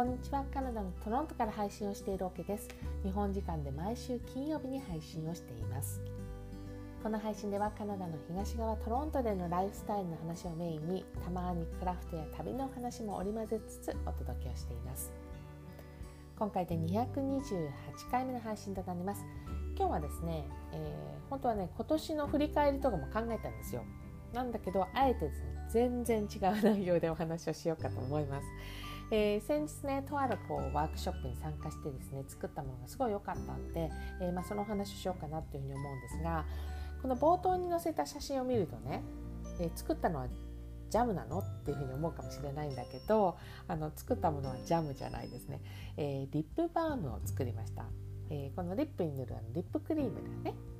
こんにちは。カナダのトロントから配信をしているオケです。日本時間で毎週金曜日に配信をしています。この配信ではカナダの東側トロントでのライフスタイルの話をメインにたまにクラフトや旅の話も織り交ぜつつお届けをしています。今回で228回目の配信となります。今日はですね、えー、本当はね今年の振り返りとかも考えたんですよ。なんだけどあえて全然違う内容でお話をしようかと思います。えー、先日ねとあるこうワークショップに参加してですね作ったものがすごい良かったんで、えー、まあ、そのお話をしようかなっていうふうに思うんですがこの冒頭に載せた写真を見るとね、えー、作ったのはジャムなのっていうふうに思うかもしれないんだけどあの作ったものはジャムじゃないですね、えリップバームを作りました、えこのリップに塗るあのリップクリームでね作ったのね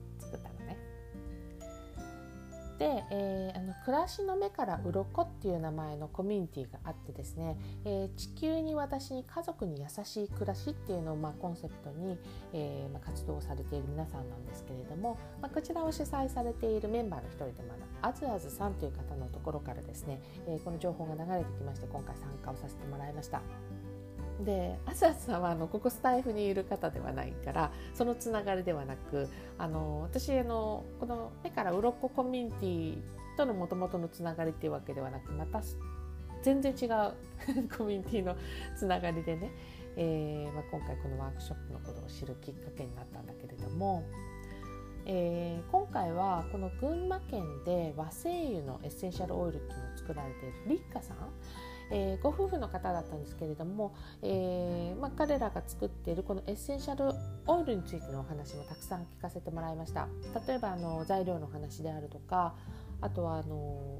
で、えー、あの暮らしの目から鱗っていう名前のコミュニティがあってですね、えー、地球に私に家族に優しい暮らしっていうのを、まあ、コンセプトに、えーまあ、活動されている皆さんなんですけれども、まあ、こちらを主催されているメンバーの一人でもあるあずあずさんという方のところからですね、え、この情報が流れてきまして今回参加をさせてもらいました。で朝さんはあのここスタイフにいる方ではないからそのつながりではなくあの私あのこの目から鱗コミュニティとのもともとのつながりっていうわけではなくまた全然違うコミュニティのつながりでね、えーまあ、今回このワークショップのことを知るきっかけになったんだけれども、えー、今回はこの群馬県で和精油のエッセンシャルオイルっていうのを作られているリッカさんえー、ご夫婦の方だったんですけれども、えーまあ、彼らが作っているこのエッセンシャルオイルについてのお話もたくさん聞かせてもらいました例えばあの材料の話であるとかあとはあの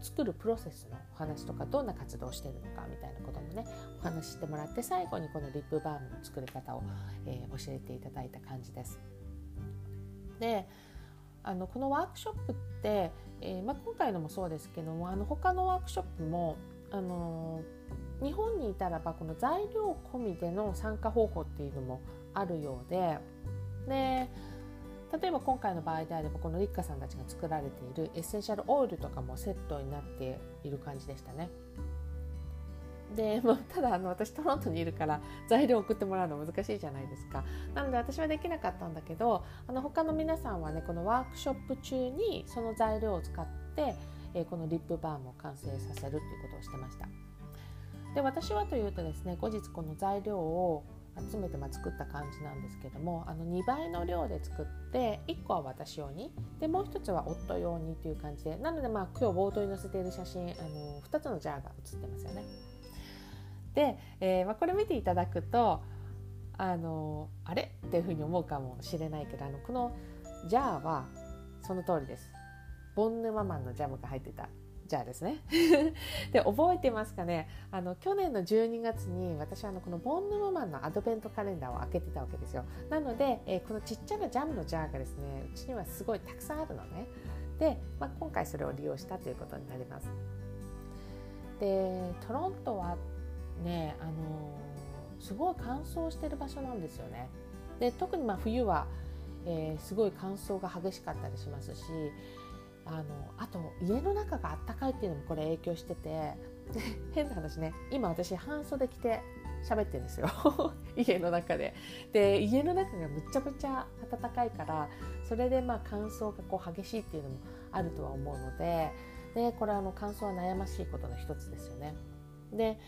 作るプロセスのお話とかどんな活動をしているのかみたいなこともねお話ししてもらって最後にこのリップバームの作り方を、えー、教えていただいた感じです。であのこのワークショップって、えーまあ、今回のもそうですけどもあの他のワークショップもあの日本にいたらばこの材料込みでの参加方法っていうのもあるようでで例えば今回の場合であればこのリッカさんたちが作られているエッセンシャルオイルとかもセットになっている感じでしたね。で、まあ、ただあの私トロントにいるから材料送ってもらうの難しいじゃないですかなので私はできなかったんだけどあの他の皆さんはねこのワークショップ中にその材料を使ってえこのリップバームを完成させるっていうことをしてましたで私はというとですね後日この材料を集めてま作った感じなんですけどもあの2倍の量で作って1個は私用にでもう1つは夫用にという感じでなのでまあ今日冒頭に載せている写真あの2つのジャーが写ってますよね。で、えー、まあ、これ見ていただくとあのあれ？っていうふうに思うかもしれないけどあのこのジャーはその通りです。ボンヌママンのジャムが入ってたジャーですね。で覚えてますかね？あの去年の12月に私はあのこのボンヌママンのアドベントカレンダーを開けてたわけですよ。なので、えー、このちっちゃなジャムのジャーがですねうちにはすごいたくさんあるのね。で、まあ、今回それを利用したということになります。でトロントはねあのー、すごい乾燥してる場所なんですよね。で特にまあ冬は、えー、すごい乾燥が激しかったりしますしあのあと家の中があったかいっていうのもこれ影響してて 変な話ね今私半袖着て喋ってるんですよ 家の中で。で家の中がむちゃむちゃ暖かいからそれでまあ乾燥がこう激しいっていうのもあるとは思うのででこれあの乾燥は悩ましいことの一つですよね。で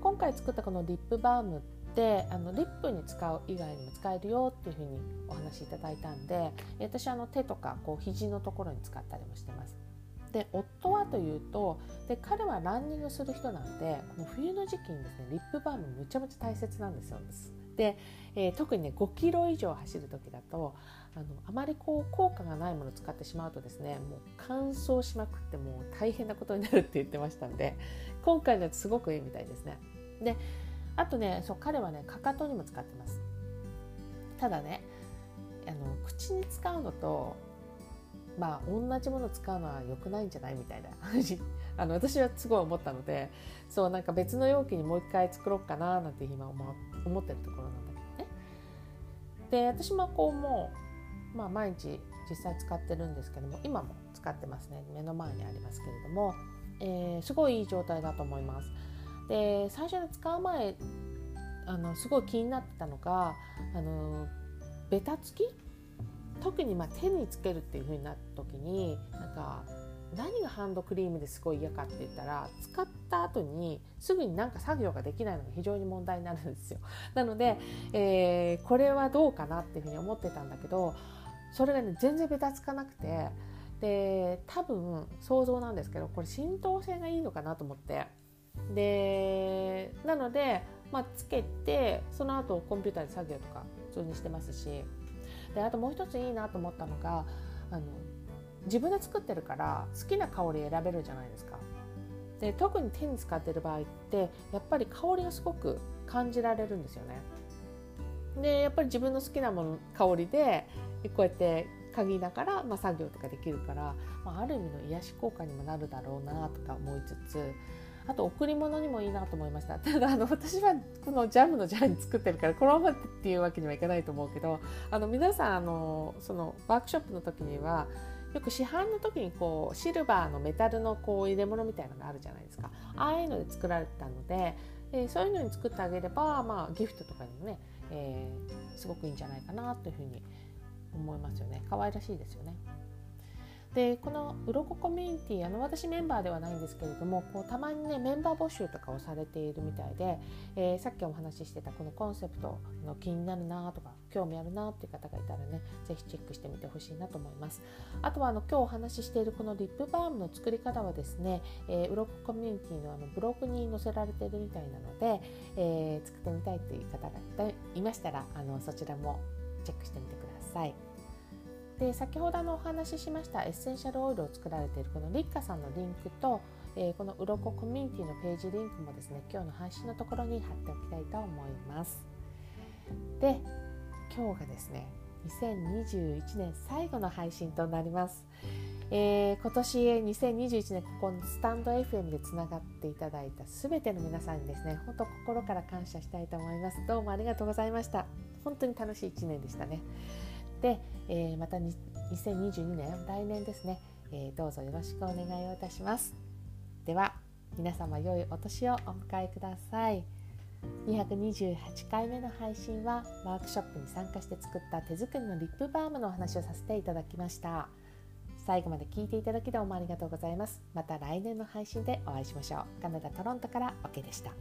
今回作ったこのリップバームってであのリップに使う以外にも使えるよっていうふうにお話しいただいたんで私あの手とかこう肘のところに使ったりもしてます。で夫はというとで彼はランニングする人なんでこの冬の時期にですねリップバームむちゃむちゃ大切なんですよ。で、えー、特にね5キロ以上走る時だとあのあまりこう効果がないものを使ってしまうとですねもう乾燥しまくってもう大変なことになるって言ってましたんで今回のやつすごくいいみたいですね。であとねそう彼はねかかとにも使ってます。ただねあの口に使うのとまあ同じもの使うのは良くないんじゃない？みたいな。あの私はすごい思ったのでそうなんか別の容器にもう一回作ろうかななんて今思思ってるところなんだけどね。で私もこうもう、まあ、毎日実際使ってるんですけども今も使ってますね。目の前にありますけれども、えー、すごいいい状態だと思います。で最初に使う前あのすごい気になってたのがあのベタつき？特にま手につけるっていう風になった時になんか何がハンドクリームですごい嫌かって言ったら使った後にすぐになんか作業ができないのが非常に問題になるんですよ。なので、えー、これはどうかなっていうふうに思ってたんだけどそれがね全然ベタつかなくてで多分想像なんですけどこれ浸透性がいいのかなと思ってでなので、まあ、つけてその後コンピューターで作業とか普通にしてますしであともう一ついいなと思ったのがあの自分で作ってるから好きな香り選べるじゃないですか。で特に手に使ってる場合ってやっぱり香りがすごく感じられるんですよね。でやっぱり自分の好きなもの香りでこうやって嗅ぎながら、まあ、作業とかできるから、まあ、ある意味の癒し効果にもなるだろうなとか思いつつあと贈り物にもいいなと思いました。ただあの私はこのジャムのジャーに作ってるからこのままっていうわけにはいかないと思うけどあの皆さんあのそのワークショップの時にはよく市販の時にこうシルバーのメタルのこう入れ物みたいなのがあるじゃないですか。ああいうので作られたので、えー、そういうのに作ってあげれば、まあ、ギフトとかにもね、えー、すごくいいんじゃないかなというふうに思いますよね。可愛らしいですよね。でこの鱗コミュニティあの私メンバーではないんですけれどもこうたまにねメンバー募集とかをされているみたいで、えー、さっきお話ししてたこのコンセプトの気になるなとか興味あるなっていう方がいたらね是非チェックしてみてほしいなと思いますあとはあの今日お話ししているこのリップバームの作り方はですね、えー、鱗コミュニティのあのブログに載せられているみたいなので、えー、作ってみたいという方がいましたらあのそちらもチェックしてみてください。で先ほどのお話ししましたエッセンシャルオイルを作られているこのリッカさんのリンクと、えー、このうろこコミュニティのページリンクもですね今日の配信のところに貼っておきたいと思います。で今日がですね2021年最後の配信となります、えー、今年2021年ここのスタンド FM でつながっていただいた全ての皆さんにですね本当心から感謝したいと思います。どうもありがとうございました。本当に楽しい1年でしたね。で、えー、また2022年来年ですね、えー、どうぞよろしくお願いをいたします。では皆様良いお年をお迎えください。228回目の配信はワークショップに参加して作った手作りのリップバームのお話をさせていただきました。最後まで聞いていただきどうもありがとうございます。また来年の配信でお会いしましょう。カナダ・トロントから OK でした。